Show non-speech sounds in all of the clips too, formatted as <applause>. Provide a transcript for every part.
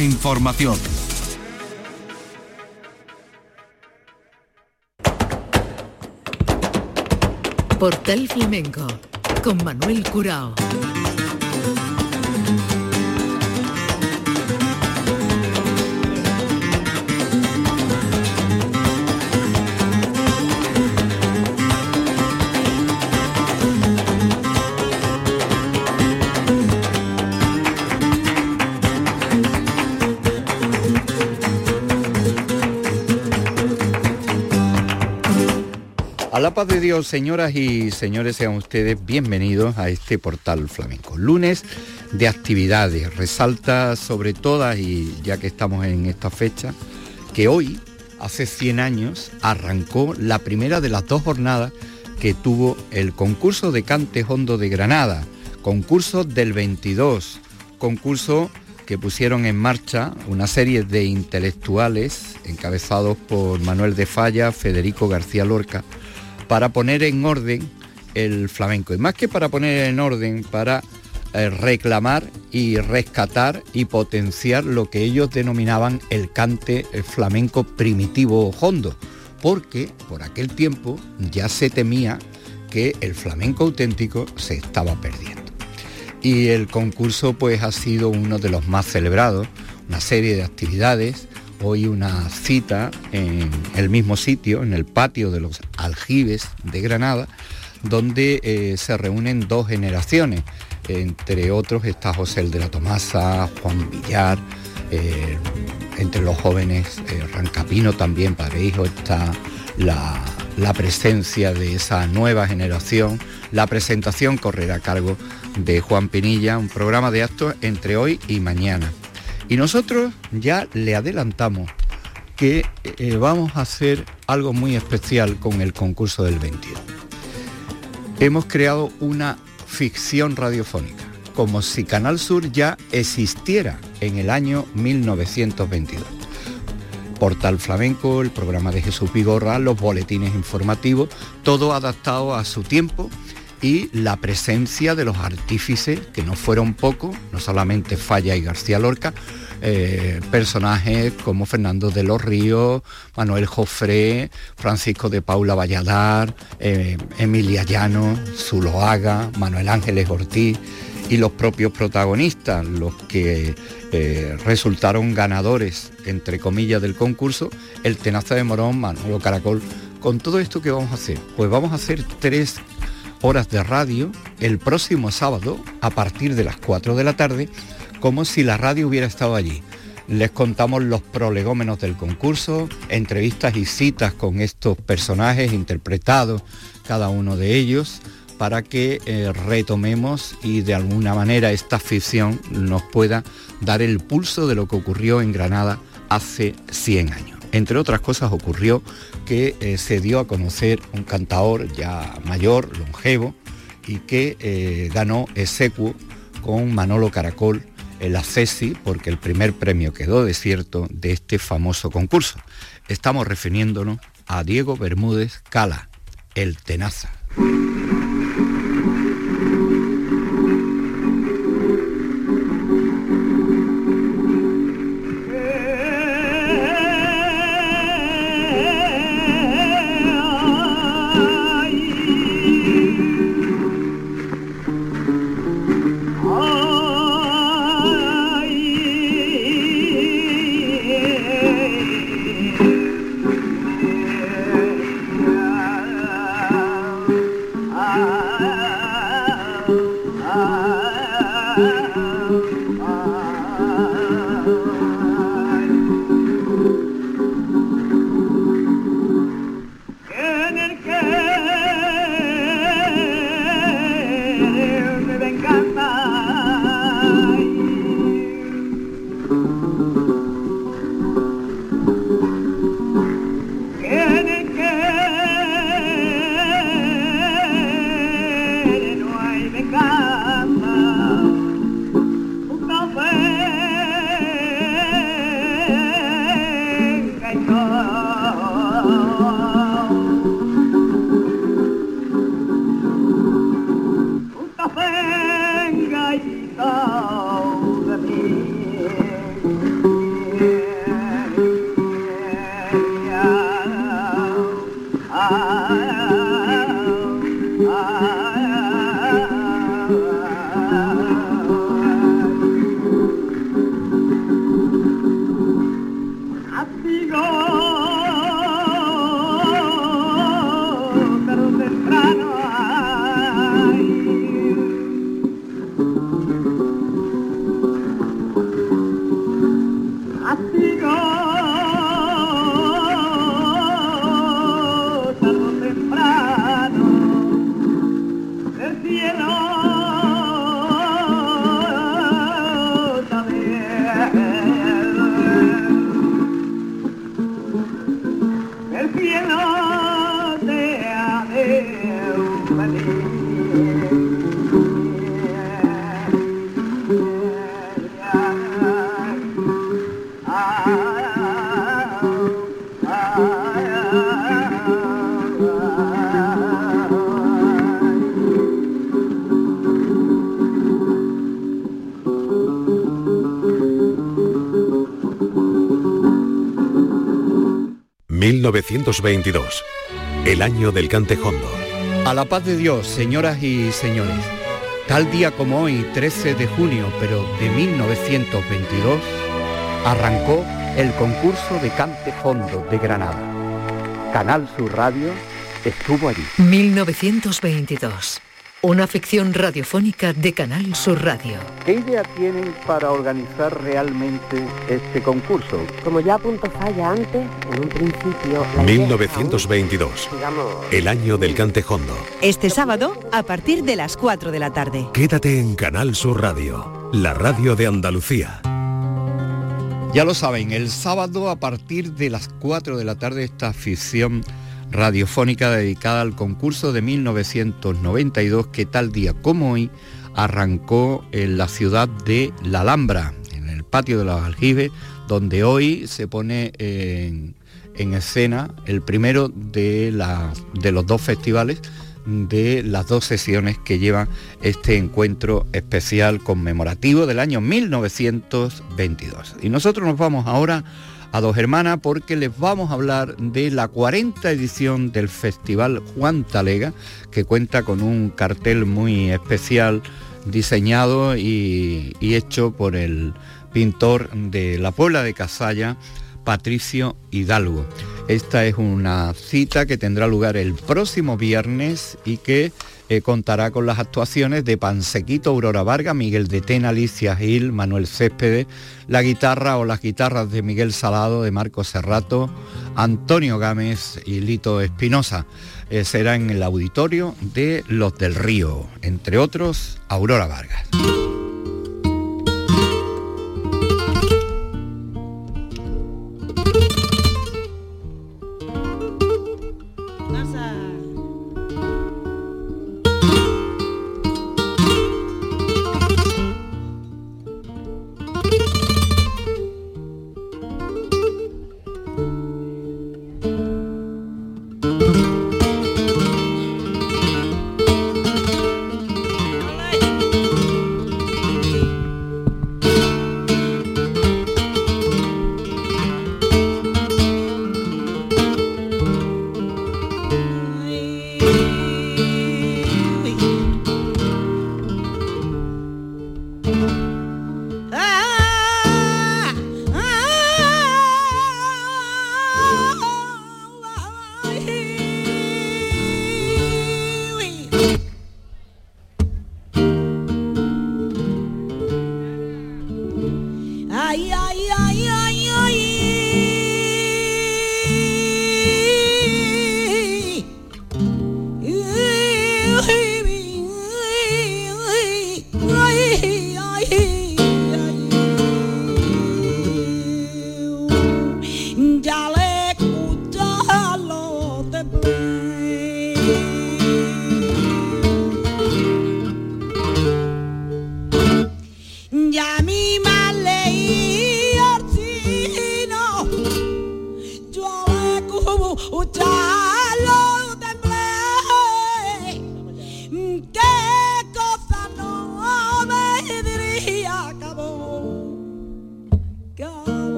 Información. Portal Flamenco con Manuel Curao. La paz de Dios, señoras y señores, sean ustedes bienvenidos a este portal flamenco. Lunes de actividades, resalta sobre todas, y ya que estamos en esta fecha, que hoy, hace 100 años, arrancó la primera de las dos jornadas que tuvo el concurso de Cante Hondo de Granada, concurso del 22, concurso que pusieron en marcha una serie de intelectuales encabezados por Manuel de Falla, Federico García Lorca, para poner en orden el flamenco. Y más que para poner en orden, para eh, reclamar y rescatar y potenciar lo que ellos denominaban el cante flamenco primitivo o hondo, porque por aquel tiempo ya se temía que el flamenco auténtico se estaba perdiendo. Y el concurso pues ha sido uno de los más celebrados, una serie de actividades hoy una cita en el mismo sitio, en el patio de los aljibes de Granada, donde eh, se reúnen dos generaciones. Entre otros está José el de la Tomasa, Juan Villar, eh, entre los jóvenes eh, Rancapino también, padre hijo, está la, la presencia de esa nueva generación. La presentación correrá a cargo de Juan Pinilla, un programa de actos entre hoy y mañana. Y nosotros ya le adelantamos que eh, vamos a hacer algo muy especial con el concurso del 22. Hemos creado una ficción radiofónica, como si Canal Sur ya existiera en el año 1922. Portal Flamenco, el programa de Jesús Vigorra, los boletines informativos, todo adaptado a su tiempo y la presencia de los artífices, que no fueron pocos, no solamente Falla y García Lorca, eh, personajes como Fernando de los Ríos, Manuel Jofré, Francisco de Paula Valladar, eh, Emilia Llano, Zuloaga, Manuel Ángeles Ortiz y los propios protagonistas, los que eh, resultaron ganadores, entre comillas, del concurso, el Tenaza de Morón, Manolo Caracol. Con todo esto que vamos a hacer, pues vamos a hacer tres horas de radio el próximo sábado a partir de las 4 de la tarde como si la radio hubiera estado allí. Les contamos los prolegómenos del concurso, entrevistas y citas con estos personajes interpretados, cada uno de ellos, para que eh, retomemos y de alguna manera esta ficción nos pueda dar el pulso de lo que ocurrió en Granada hace 100 años. Entre otras cosas ocurrió que eh, se dio a conocer un cantador ya mayor, longevo, y que eh, ganó execuo con Manolo Caracol el ACESI porque el primer premio quedó desierto de este famoso concurso. Estamos refiriéndonos a Diego Bermúdez Cala, el Tenaza. 1922, el año del cantejondo. A la paz de Dios, señoras y señores. Tal día como hoy, 13 de junio, pero de 1922, arrancó el concurso de cantejondo de Granada. Canal Sur Radio estuvo allí. 1922. Una ficción radiofónica de Canal Sur Radio. ¿Qué idea tienen para organizar realmente este concurso? Como ya apuntó Falla antes, en un principio... 1922, el año del cantejondo. Este sábado, a partir de las 4 de la tarde. Quédate en Canal Sur Radio, la radio de Andalucía. Ya lo saben, el sábado a partir de las 4 de la tarde esta ficción radiofónica dedicada al concurso de 1992 que tal día como hoy arrancó en la ciudad de La Alhambra, en el patio de los aljibes, donde hoy se pone en, escena el primero de, de los dos festivales de las dos sesiones que llevan este encuentro especial conmemorativo del año 1922. Y nosotros nos vamos ahora a Dos Hermanas porque les vamos a hablar de la 40 edición del Festival Juan Talega, que cuenta con un cartel muy especial diseñado y, y hecho por el pintor de la Puebla de Casalla, Patricio Hidalgo. Esta es una cita que tendrá lugar el próximo viernes y que eh, contará con las actuaciones de Pansequito, Aurora Vargas, Miguel de Tena, Alicia Gil, Manuel Céspedes, la guitarra o las guitarras de Miguel Salado, de Marco Serrato, Antonio Gámez y Lito Espinosa. Eh, será en el auditorio de Los del Río, entre otros, Aurora Vargas.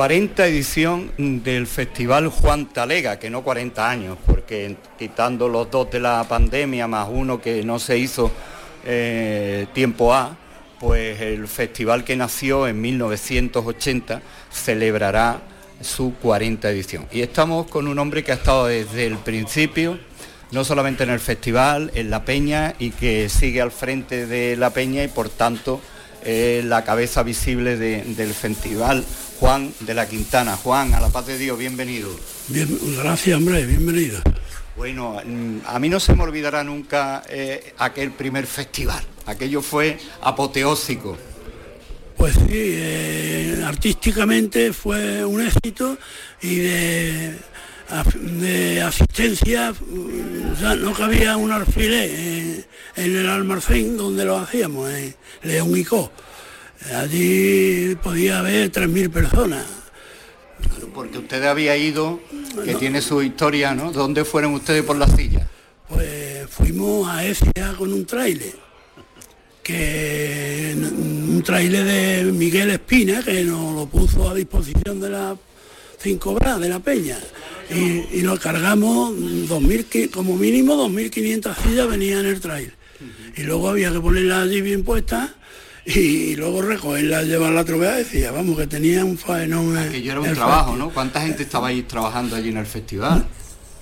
40 edición del Festival Juan Talega, que no 40 años, porque quitando los dos de la pandemia más uno que no se hizo eh, tiempo A, pues el festival que nació en 1980 celebrará su 40 edición. Y estamos con un hombre que ha estado desde el principio, no solamente en el festival, en la peña, y que sigue al frente de la peña y por tanto la cabeza visible del festival Juan de la Quintana. Juan, a la paz de Dios, bienvenido. Bien, gracias, hombre, bienvenido. Bueno, mm, a mí no se me olvidará nunca eh, aquel primer festival. Aquello fue apoteósico. Pues sí, eh, artísticamente fue un éxito y de, asistencia, no cabía un alfiler en, en el almacén donde lo hacíamos, en León y Co Allí podía haber 3.000 personas. porque usted había ido, que tiene su historia, ¿no? ¿Dónde fueron ustedes por la silla? Pues fuimos a Ecija con un trailer, que un trailer de Miguel Espina, que nos lo puso a disposición de la 5 Bra, de la Peña, y, y lo cargamos 2000, como mínimo 2.500 sillas venían en el trailer. Y luego había que ponerlas allí bien puestas y luego recogerla, llevarla a trovea decía, vamos, que tenía un faenón. Que yo era un trabajo, ¿no? ¿Cuánta gente estaba ahí trabajando allí en el festival?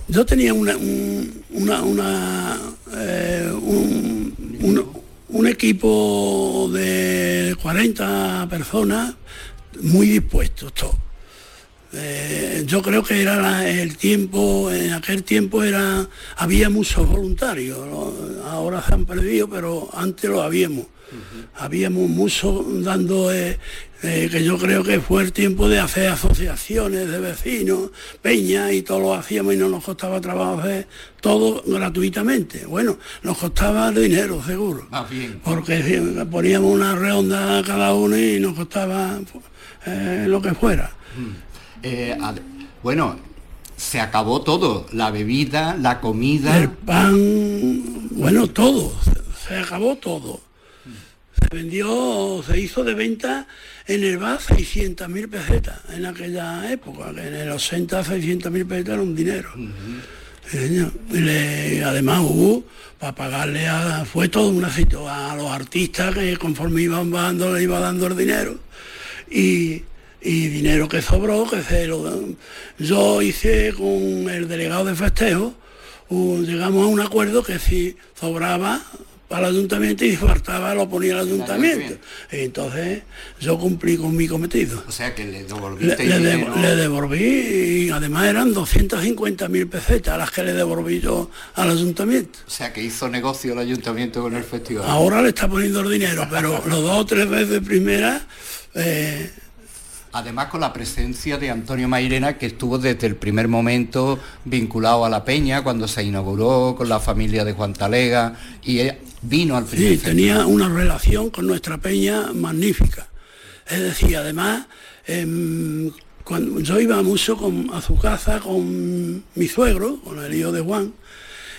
Yo tenía una, un, una, una eh, un, un, un, equipo de 40 personas muy dispuestos todos. Eh, yo creo que era la, el tiempo, en aquel tiempo era, había muchos voluntarios, ahora se han perdido, pero antes lo habíamos. Habíamos mucho dando, eh, eh, que yo creo que fue el tiempo de hacer asociaciones de vecinos, peñas y todo lo hacíamos y no nos costaba trabajo hacer todo gratuitamente. Bueno, nos costaba dinero, seguro. Ah, bien. Porque poníamos una redonda a cada uno y nos costaba lo que fuera. Eh, bueno, se acabó todo, la bebida, la comida. El pan, bueno, todo, se, se acabó todo. Se vendió, se hizo de venta en el bar 600.000 pesetas en aquella época, que en el 80 600.000 pesetas era un dinero. Le- además hubo para pagarle a, fue todo un éxito a los artistas que conforme iban dando, le iba dando el dinero y, y dinero que sobró, que se lo yo hice con el delegado de festejo, un- llegamos a un acuerdo que si sobraba para el ayuntamiento y faltaba lo ponía el ayuntamiento. Y entonces yo cumplí con mi cometido. O sea que le devolviste le dinero. le devolví y además eran 250.000 pesetas las que le devolví yo al ayuntamiento. O sea que hizo negocio el ayuntamiento con el festival. Ahora le está poniendo el dinero, pero los dos o tres veces primera, eh, Además con la presencia de Antonio Mairena, que estuvo desde el primer momento vinculado a la Peña, cuando se inauguró con la familia de Juan Talega, y vino al primer sí, festival. tenía una relación con nuestra peña magnífica. Es decir, además, em, cuando yo iba mucho con- a su casa con mi suegro, con el hijo de Juan,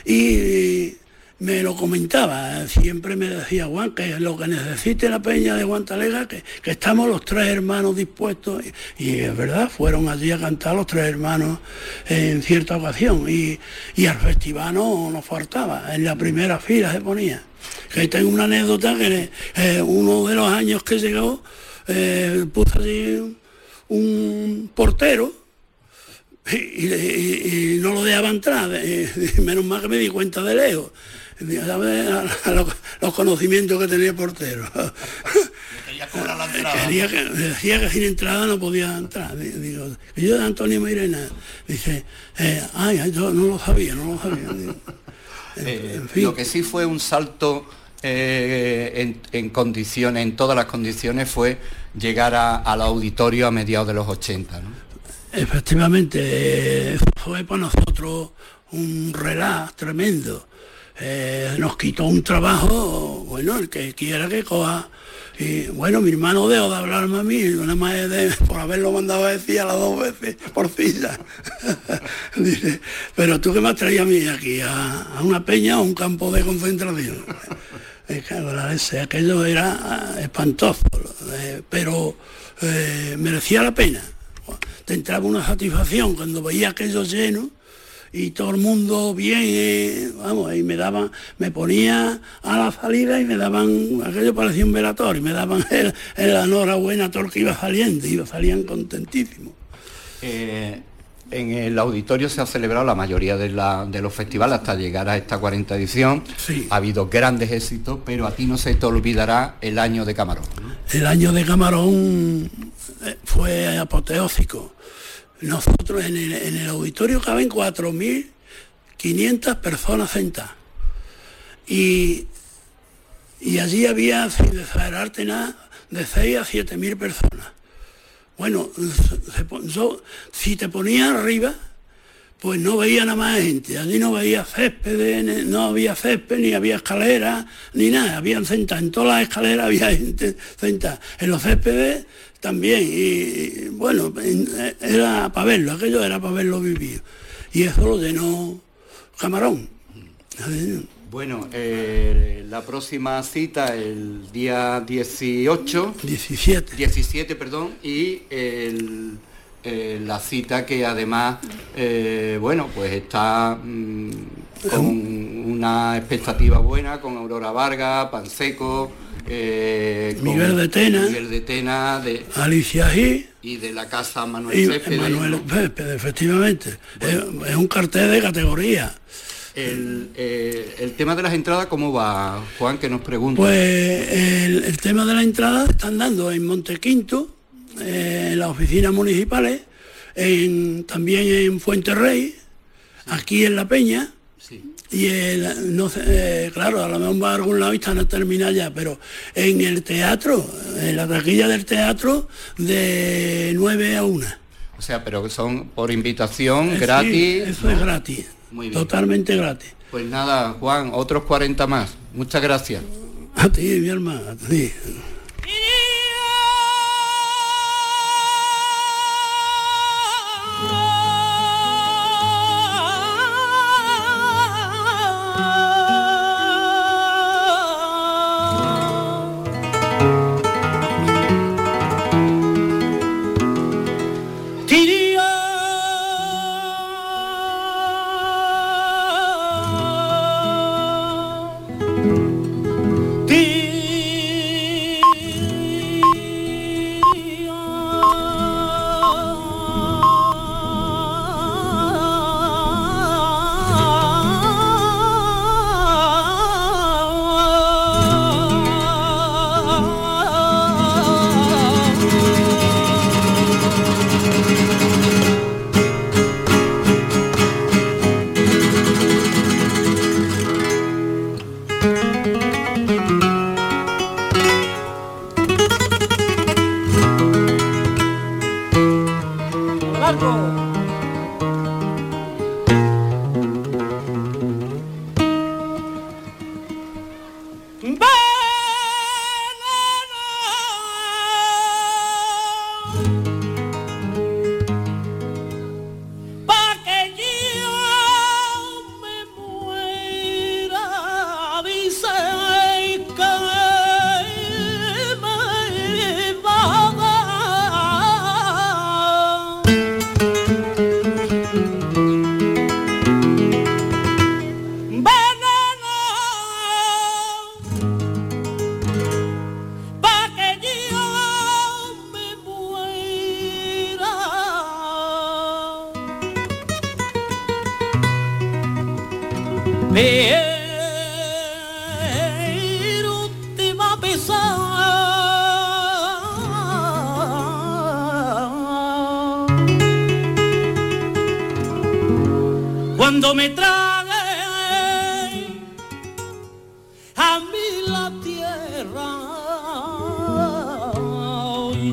y me lo comentaba, siempre me decía Juan que lo que necesite la peña de Guantalega, que, que estamos los tres hermanos dispuestos, y, es verdad, fueron allí a cantar los tres hermanos en cierta ocasión, y, y al festival no nos faltaba, en la primera fila se ponía. Que tengo una anécdota que eh, uno de los años que llegó, eh, puso allí un portero, y, y- no lo dejaba entrar, eh, <laughs> menos mal que me di cuenta de lejos. A- a los, los conocimientos que tenía el portero. <laughs> Quería que, decía que sin entrada no podía entrar. Di- Digo, y yo de Antonio Mairena, dice, eh, ay, ay, yo no lo sabía, no lo sabía. Digo, Eh, en fin. Lo que sí fue un salto eh, en, en condiciones, en todas las condiciones, fue llegar a- al auditorio a mediados de los 80. ¿no? Efectivamente, eh, fue para nosotros un relax tremendo. Eh, nos quitó un trabajo, bueno, el que quiera que coja. Y bueno, mi hermano dejó de hablarme a mí, nada más de- por haberlo mandado a decir a las dos veces por silla. <laughs> Dice, pero tú que me has traído a mí aquí, a, una peña o un campo de concentración. <laughs> Es que, leche, aquello era ah, espantoso, eh, pero eh, merecía la pena. Te entraba una satisfacción cuando veía aquello lleno y todo el mundo bien, eh, vamos, y me daban, me ponía a la salida y me daban, aquello parecía un velatorio, y me daban el, el enhorabuena a todo el que iba saliendo, y salían contentísimos. Eh, en el auditorio se ha celebrado la mayoría de, la- de los festivales hasta llegar a esta 40 edición. Sí. Ha habido grandes éxitos, pero a ti no se te olvidará el año de Camarón. ¿no? El año de Camarón eh, fue apoteósico. Nosotros en el, en el auditorio caben 4.500 personas sentadas. Y, y allí había, sin exagerarte nada, de 6 a 7.000 personas. Bueno, si te ponía arriba, pues no veía nada más gente. Allí no veía césped, no había césped, ni había escaleras, ni nada. Habían sentadas, en todas las escaleras había gente sentada. En los céspedes también, y bueno, era para verlo, aquello era para verlo vivir. Y eso lo llenó Camarón. Bueno, eh, la próxima cita el día 18. 17. 17, perdón, y el, eh, la cita que además, eh, bueno, pues está mm, con una expectativa buena, con Aurora Vargas, Panseco, Miguel de Tena, Miguel de Tena, de Alicia G. Y de la casa Manuel Céspedes. Manuel efectivamente. es un cartel de categoría. Eh, el, tema de las entradas, ¿cómo va, Juan, que nos pregunta? Pues el, tema de las entradas están dando en Montequinto, en las oficinas municipales, en, también en Fuente Rey, aquí en La Peña, y el, no sé, eh, claro, a lo mejor va a algún lado y están a terminar ya, pero en el teatro, en la taquilla del teatro, de 9 a 1. O sea, pero son por invitación, gratis. eso es gratis. Totalmente gratis. Pues nada, Juan, otros 40 más. Muchas gracias. A ti, mi hermano, a ti.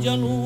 onde a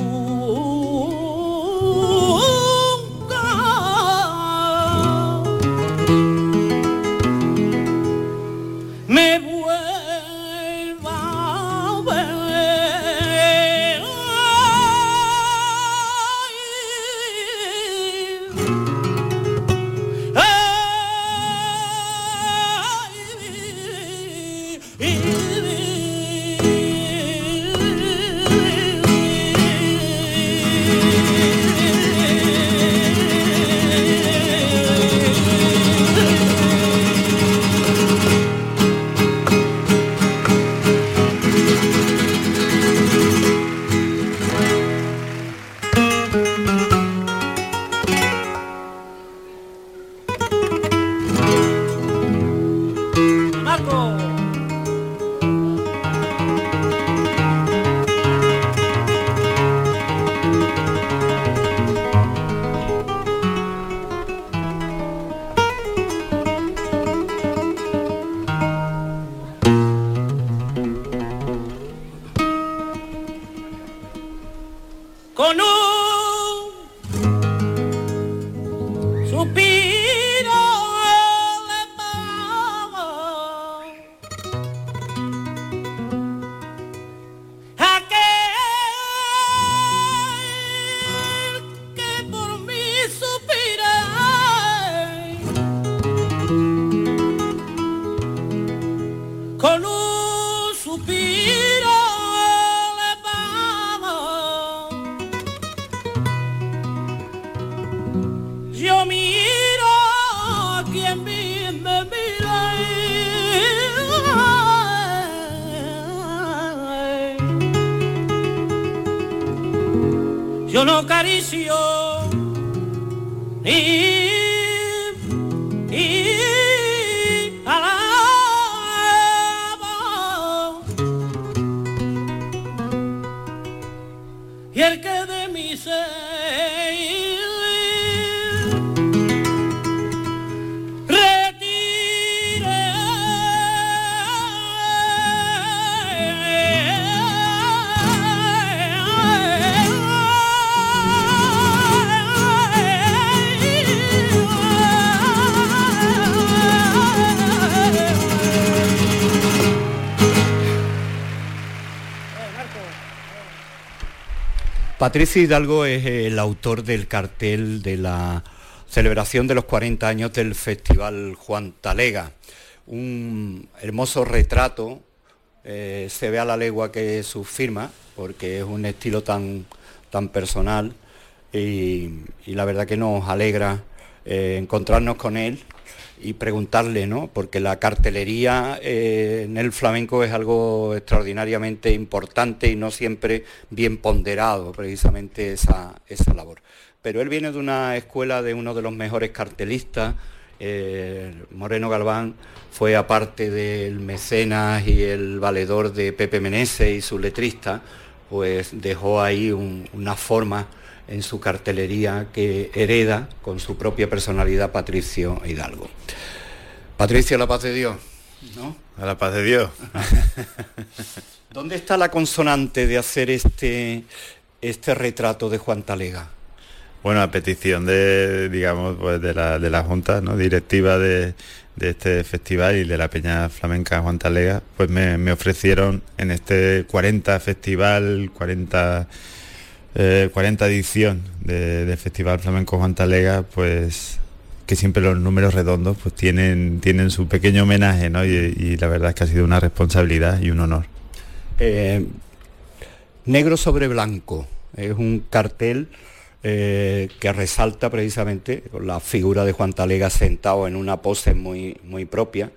Patricio Hidalgo es el autor del cartel de la celebración de los 40 años del Festival Juan Talega. Un hermoso retrato, eh, se ve a la legua que su firma, porque es un estilo tan, tan personal y, la verdad que nos alegra eh, encontrarnos con él y preguntarle, ¿no? Porque la cartelería eh, en el flamenco es algo extraordinariamente importante y no siempre bien ponderado precisamente esa, esa labor. Pero él viene de una escuela de uno de los mejores cartelistas, eh, Moreno Galván fue aparte del mecenas y el valedor de Pepe Meneses y su letrista, pues dejó ahí una forma en su cartelería que hereda con su propia personalidad Patricio Hidalgo. Patricio, la paz de Dios. ¿no? A la paz de Dios. <laughs> ¿Dónde está la consonante de hacer este, este retrato de Juan Talega? Bueno, a petición de, digamos, pues de la, de la Junta ¿no? directiva de, este festival y de la Peña Flamenca Juan Talega, pues me, ofrecieron en este 40 festival, 40 40 eh, edición del Festival Flamenco Juan Talega, pues que siempre los números redondos pues tienen, tienen su pequeño homenaje, ¿no? Y, la verdad es que ha sido una responsabilidad y un honor. Eh, negro sobre blanco, es un cartel eh, que resalta precisamente la figura de Juan Talega sentado en una pose muy, muy propia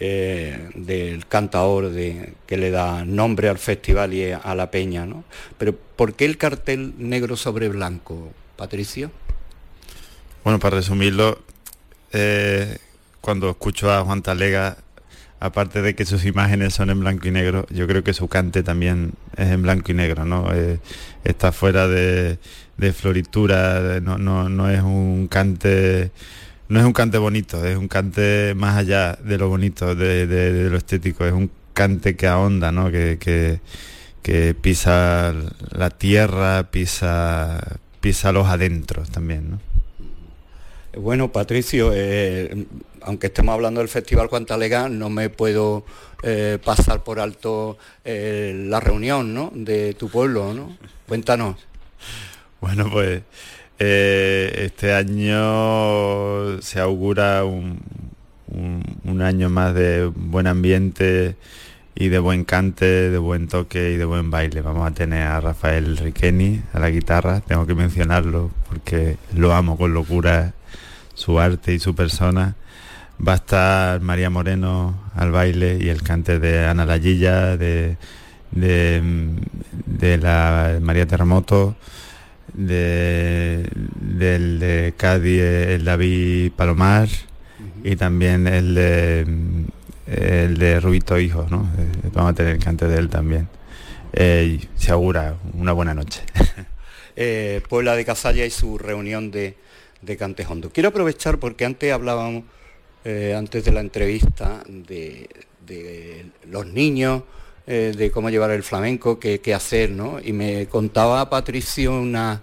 eh, del cantador de, que le da nombre al festival y a la peña. ¿no? Pero ¿por qué el cartel negro sobre blanco, Patricio? Bueno, para resumirlo, eh, cuando escucho a Juan Talega, aparte de que sus imágenes son en blanco y negro, yo creo que su cante también es en blanco y negro, ¿no? Eh, está fuera de, floritura, no, no es un cante no es un cante bonito, es un cante más allá de lo bonito, de, lo estético, es un cante que ahonda, ¿no? que, que, pisa la tierra, pisa, pisa los adentros también. ¿no? Bueno, Patricio, eh, aunque estemos hablando del Festival Cuantalega, no me puedo eh, pasar por alto eh, la reunión ¿no? de tu pueblo, ¿no? Cuéntanos. Bueno, pues eh, este año se augura un, año más de buen ambiente y de buen cante, de buen toque y de buen baile. Vamos a tener a Rafael Riqueni a la guitarra, tengo que mencionarlo porque lo amo con locura, su arte y su persona. Va a estar María Moreno al baile y el cante de Ana Lallilla, de, de la María Terremoto de, del de Cádiz, el David Palomar y también el de, el de Rubito Hijo, ¿no? Eh, vamos a tener el cante de él también. Eh, se augura una buena noche. <laughs> eh, Puebla de Casalla y su reunión de, de Cantejondo. Quiero aprovechar porque antes hablábamos, eh, antes de la entrevista, de, de los niños, eh, de cómo llevar el flamenco, qué, hacer, ¿no? Y me contaba Patricio una,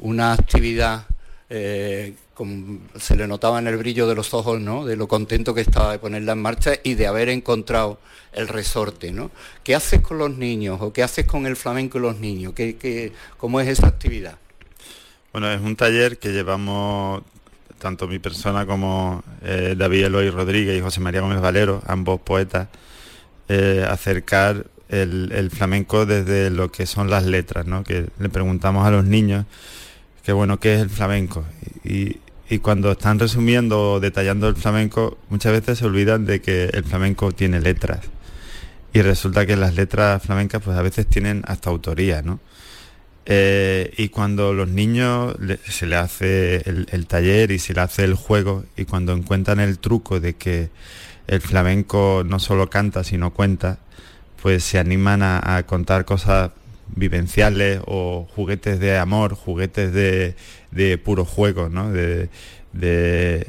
una actividad, eh, se le notaba en el brillo de los ojos, ¿no? De lo contento que estaba de ponerla en marcha y de haber encontrado el resorte, ¿no? ¿Qué haces con los niños o qué haces con el flamenco y los niños? ¿Qué, cómo es esa actividad? Bueno, es un taller que llevamos tanto mi persona como eh, David Eloy Rodríguez y José María Gómez Valero, ambos poetas, eh, acercar el, flamenco desde lo que son las letras, ¿no? que le preguntamos a los niños que bueno, ¿qué es el flamenco? Y, cuando están resumiendo o detallando el flamenco, muchas veces se olvidan de que el flamenco tiene letras. Y resulta que las letras flamencas pues a veces tienen hasta autoría, ¿no? Eh, y cuando los niños se le hace el, taller y se le hace el juego y cuando encuentran el truco de que el flamenco no solo canta sino cuenta, pues se animan a, contar cosas vivenciales o juguetes de amor, juguetes de, puro juego, ¿no? De, de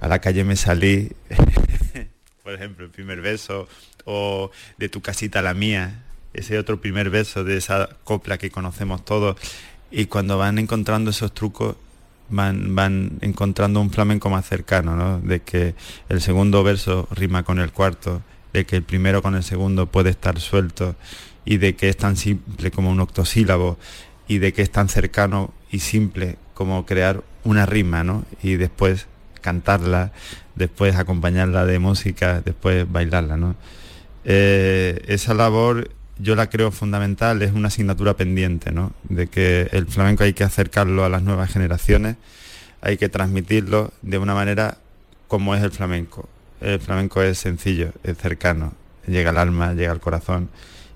a la calle me salí, <laughs> por ejemplo, el primer beso, o de tu casita a la mía, ese otro primer beso de esa copla que conocemos todos. Y cuando van encontrando esos trucos, van, encontrando un flamenco más cercano, ¿no? De que el segundo verso rima con el cuarto, de que el primero con el segundo puede estar suelto y de que es tan simple como un octosílabo y de que es tan cercano y simple como crear una rima, ¿no? Y después cantarla, después acompañarla de música, después bailarla, ¿no? Eh, esa labor yo la creo fundamental, es una asignatura pendiente, ¿no? De que el flamenco hay que acercarlo a las nuevas generaciones, hay que transmitirlo de una manera como es el flamenco. El flamenco es sencillo, es cercano, llega al alma, llega al corazón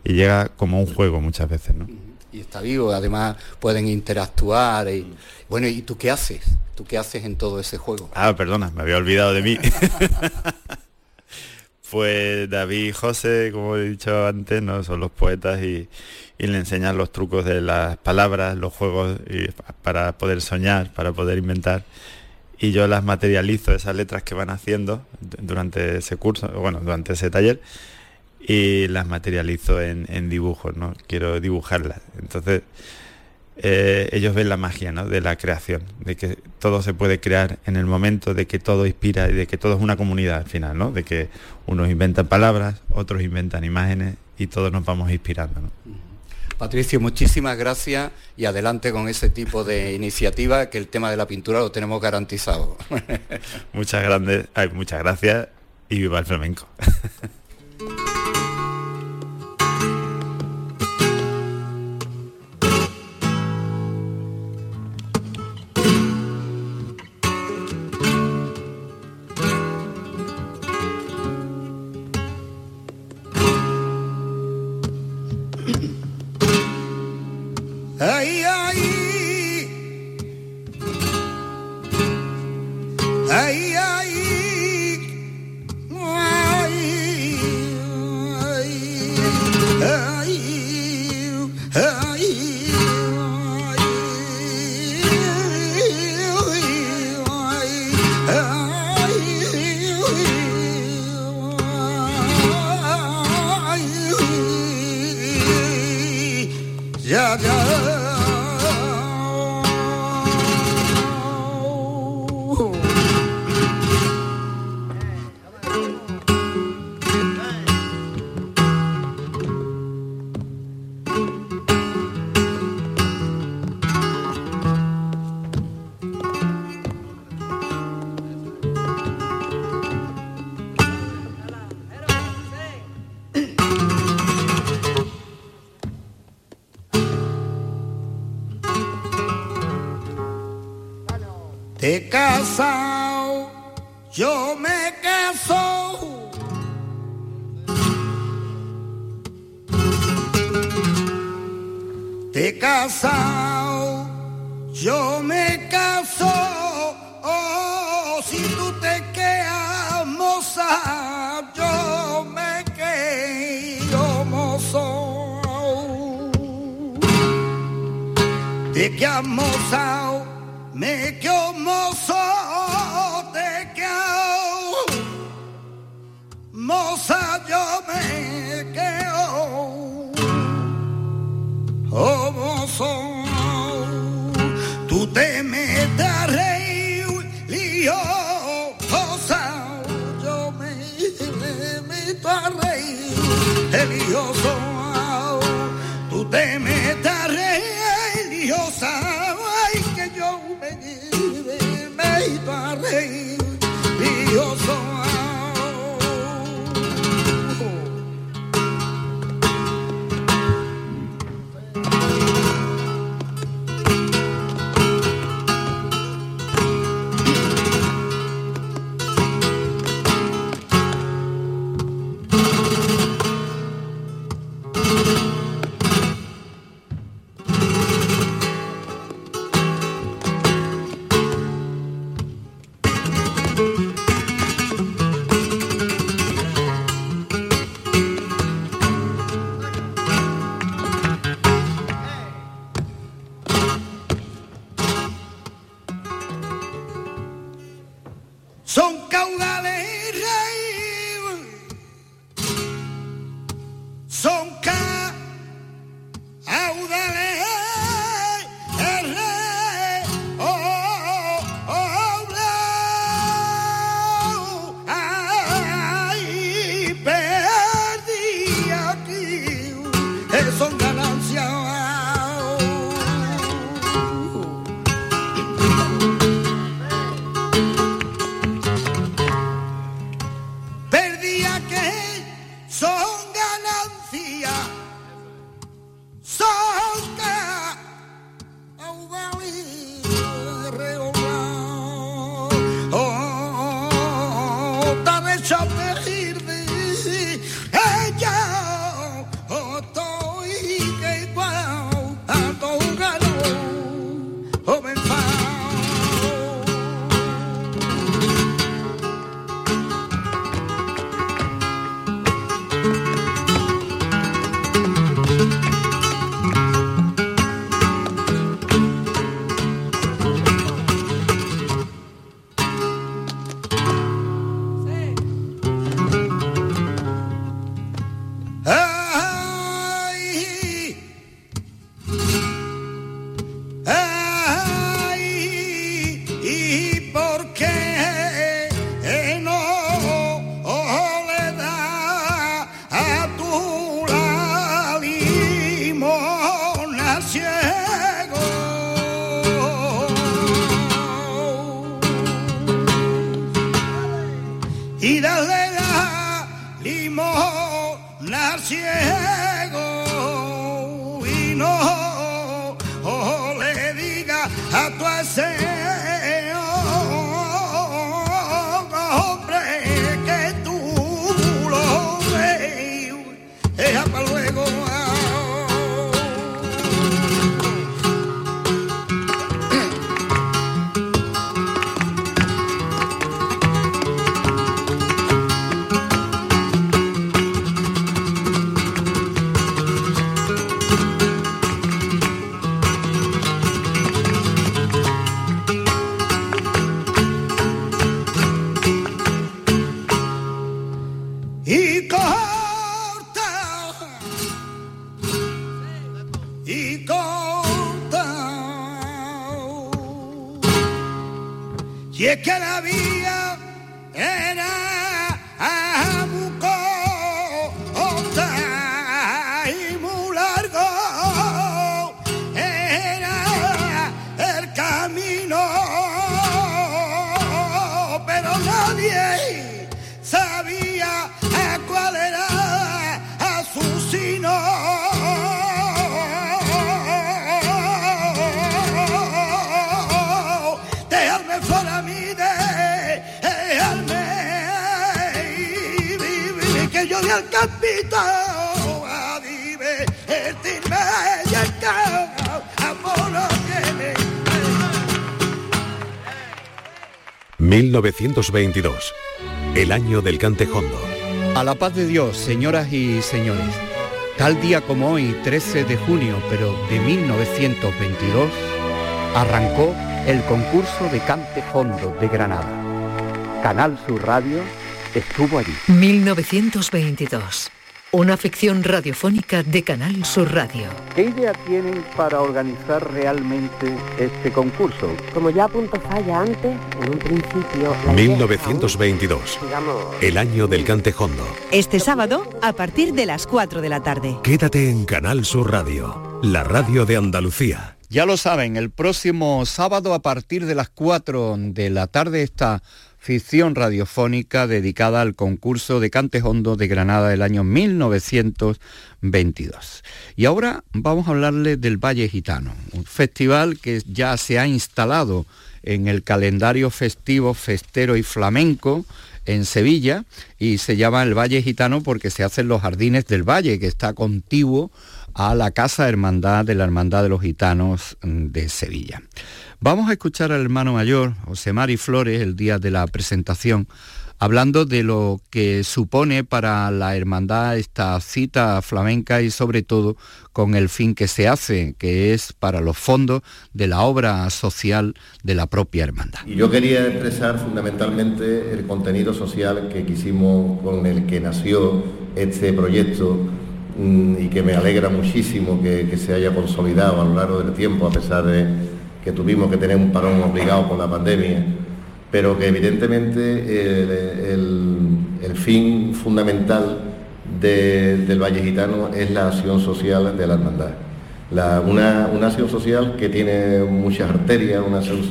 y llega como un juego muchas veces, ¿no? Y está vivo, además pueden interactuar y bueno, ¿y tú qué haces? ¿Tú qué haces en todo ese juego? Ah, perdona, me había olvidado de mí. <laughs> Pues David y José, como he dicho antes, ¿no? son los poetas y, le enseñan los trucos de las palabras, los juegos para poder soñar, para poder inventar. Y yo las materializo, esas letras que van haciendo durante ese curso, bueno, durante ese taller, y las materializo en, en dibujos, ¿no? Quiero dibujarlas. Entonces, eh, ellos ven la magia de la creación, de que todo se puede crear en el momento, de que todo inspira y de que todo es una comunidad al final, ¿no? de que unos inventan palabras, otros inventan imágenes y todos nos vamos inspirando. Patricio, muchísimas gracias y adelante con ese tipo de iniciativa que el tema de la pintura lo tenemos garantizado. <laughs> muchas, grandes, muchas gracias y viva el flamenco. <laughs> Arabia Dios. Y amor que me... 1922, el año del cantejondo. A la paz de Dios, señoras y señores. Tal día como hoy, 13 de junio, pero de 1922, arrancó el concurso de cantejondo de Granada. Canal Sur Radio estuvo allí. 1922. Una ficción radiofónica de Canal Sur Radio. ¿Qué idea tienen para organizar realmente este concurso? Como ya apuntó Falla antes, en un principio... 1922. el año del cantejondo. Este sábado, a partir de las 4 de la tarde. Quédate en Canal Sur Radio, la radio de Andalucía. Ya lo saben, el próximo sábado a partir de las 4 de la tarde está ficción radiofónica dedicada al concurso de Cantejondo de Granada del año 1922. Y ahora vamos a hablarle del Valle Gitano, un festival que ya se ha instalado en el calendario festivo, festero y flamenco en Sevilla y se llama el Valle Gitano porque se hacen los jardines del Valle, que está contiguo a la Casa Hermandad de la Hermandad de los Gitanos de Sevilla. Vamos a escuchar al hermano mayor, José Mari Flores, el día de la presentación hablando de lo que supone para la hermandad esta cita flamenca y sobre todo con el fin que se hace, que es para los fondos de la obra social de la propia hermandad. Y yo quería expresar fundamentalmente el contenido social que quisimos, con el que nació este proyecto y que me alegra muchísimo que, se haya consolidado a lo largo del tiempo, a pesar de que tuvimos que tener un parón obligado por la pandemia, pero que evidentemente el fin fundamental del Valle Gitano es la acción social de la hermandad. una, acción social que tiene muchas arterias,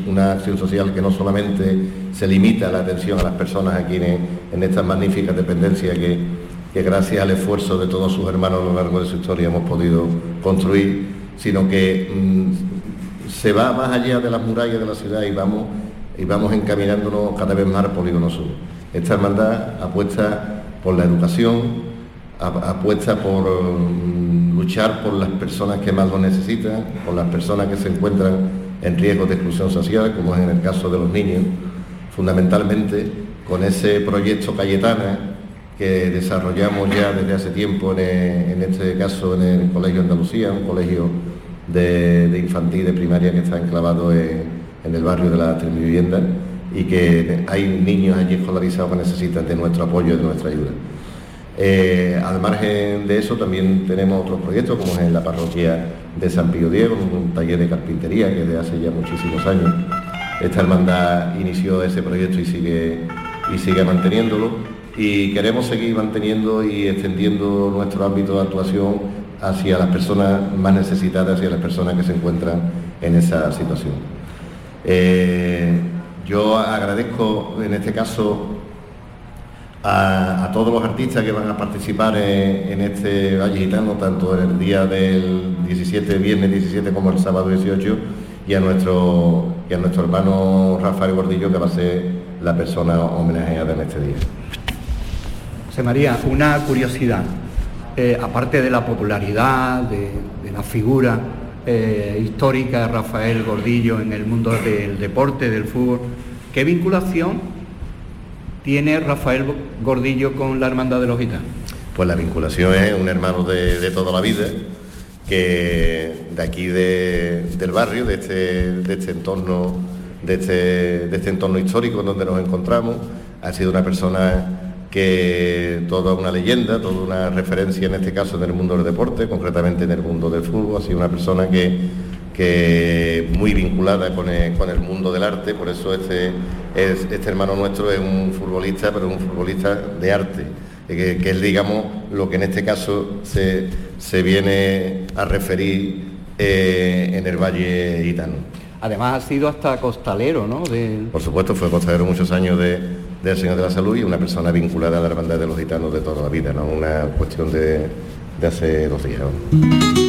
una, acción social que no solamente se limita a la atención a las personas aquí en, estas magníficas dependencias que, gracias al esfuerzo de todos sus hermanos a lo largo de su historia hemos podido construir, sino que mm, se va más allá de las murallas de la ciudad y vamos, y vamos encaminándonos cada vez más al polígono sur. Esta hermandad apuesta por la educación, apuesta por mm, luchar por las personas que más lo necesitan, por las personas que se encuentran en riesgo de exclusión social, como es en el caso de los niños, fundamentalmente con ese proyecto Cayetana que desarrollamos ya desde hace tiempo, en, este caso en el Colegio Andalucía, un colegio de, infantil de primaria que está enclavado en, el barrio de la Vivienda y que hay niños allí escolarizados que necesitan de nuestro apoyo y de nuestra ayuda. Eh, al margen de eso también tenemos otros proyectos como es en la parroquia de San Pío Diego, un taller de carpintería que desde hace ya muchísimos años esta hermandad inició ese proyecto y sigue, y sigue manteniéndolo y queremos seguir manteniendo y extendiendo nuestro ámbito de actuación hacia las personas más necesitadas, hacia las personas que se encuentran en esa situación. Eh, yo agradezco en este caso a, todos los artistas que van a participar en, este Valle Gitano, tanto en el día del 17, viernes 17 como el sábado 18, y a nuestro, y a nuestro hermano Rafael Gordillo, que va a ser la persona homenajeada en este día. María, una curiosidad, eh, aparte de la popularidad, de, la figura eh, histórica de Rafael Gordillo en el mundo del deporte, del fútbol, ¿qué vinculación tiene Rafael Gordillo con la Hermandad de los Gitanos? Pues la vinculación es un hermano de, toda la vida, que de aquí del barrio, de este, de este entorno, de este, de este entorno histórico donde nos encontramos, ha sido una persona que toda una leyenda, toda una referencia en este caso en el mundo del deporte, concretamente en el mundo del fútbol, ha sido una persona que, que muy vinculada con el, con el mundo del arte, por eso este este hermano nuestro es un futbolista, pero un futbolista de arte, que, es, digamos, lo que en este caso se, viene a referir eh, en el Valle Gitano. Además ha sido hasta costalero, ¿no? Por supuesto, fue costalero muchos años del Señor de la Salud y una persona vinculada a la hermandad de los gitanos de toda la vida, no una cuestión de, de hace dos días.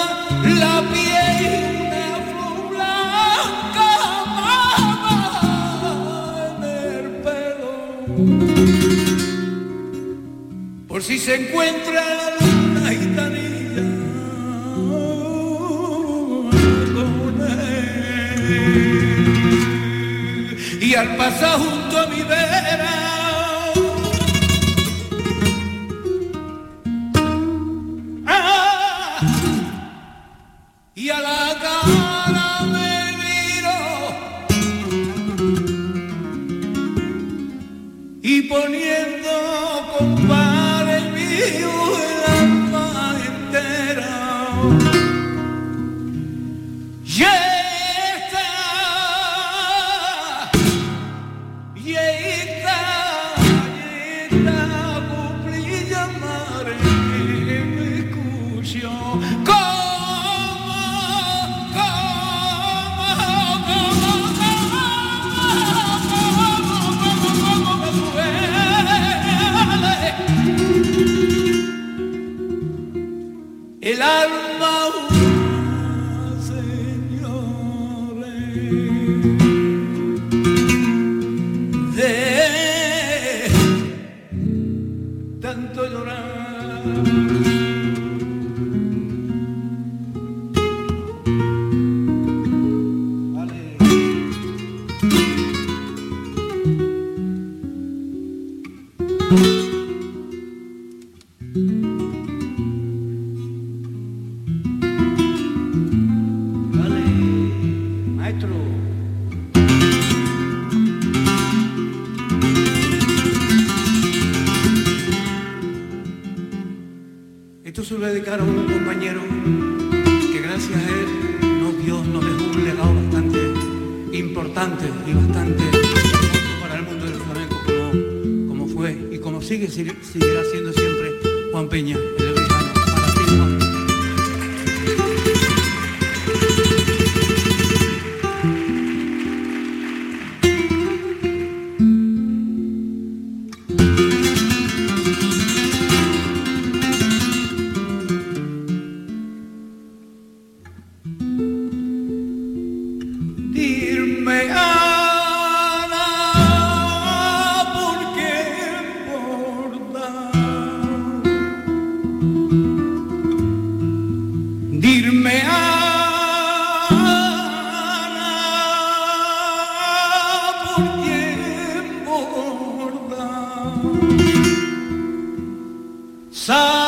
si se encuentra la luna gitanilla con él, y al pasar junto a mi vez el alma humana, señores, de tanto llorar. Sabe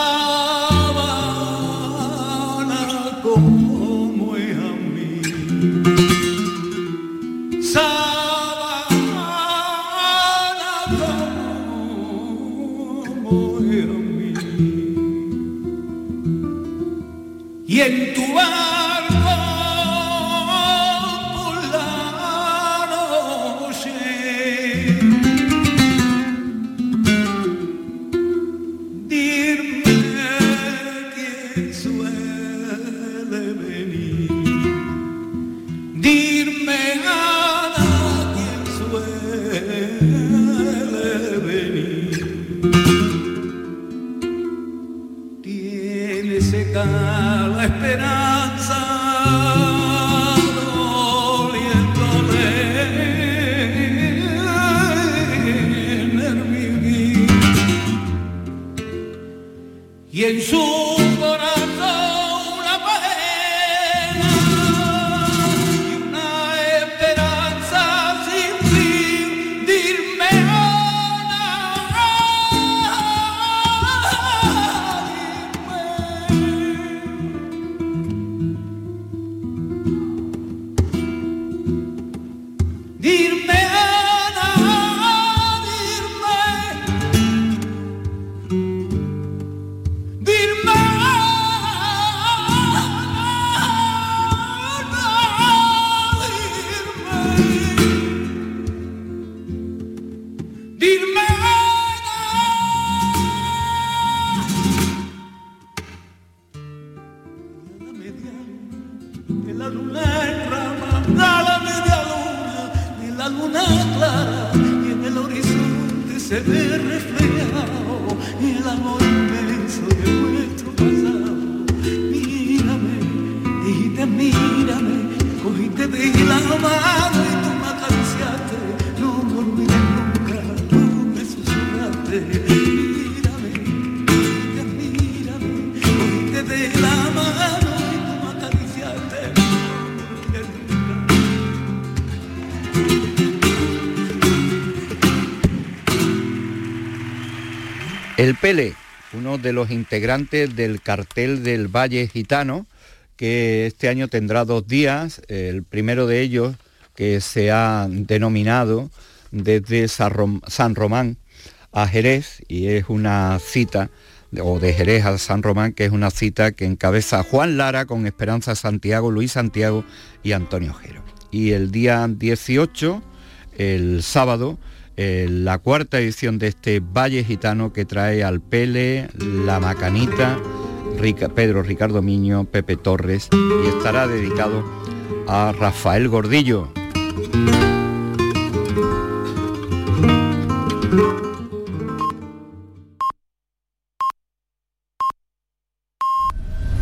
Pele, uno de los integrantes del cartel del Valle Gitano, que este año tendrá dos días, el primero de ellos que se ha denominado desde San Román a Jerez y es una cita o de Jerez a San Román, que es una cita que encabeza Juan Lara con Esperanza Santiago, Luis Santiago y Antonio Jero. Y el día 18, el sábado, eh, la cuarta edición de este Valle Gitano que trae al Pele, La Macanita, Pedro Ricardo Miño, Pepe Torres y estará dedicado a Rafael Gordillo.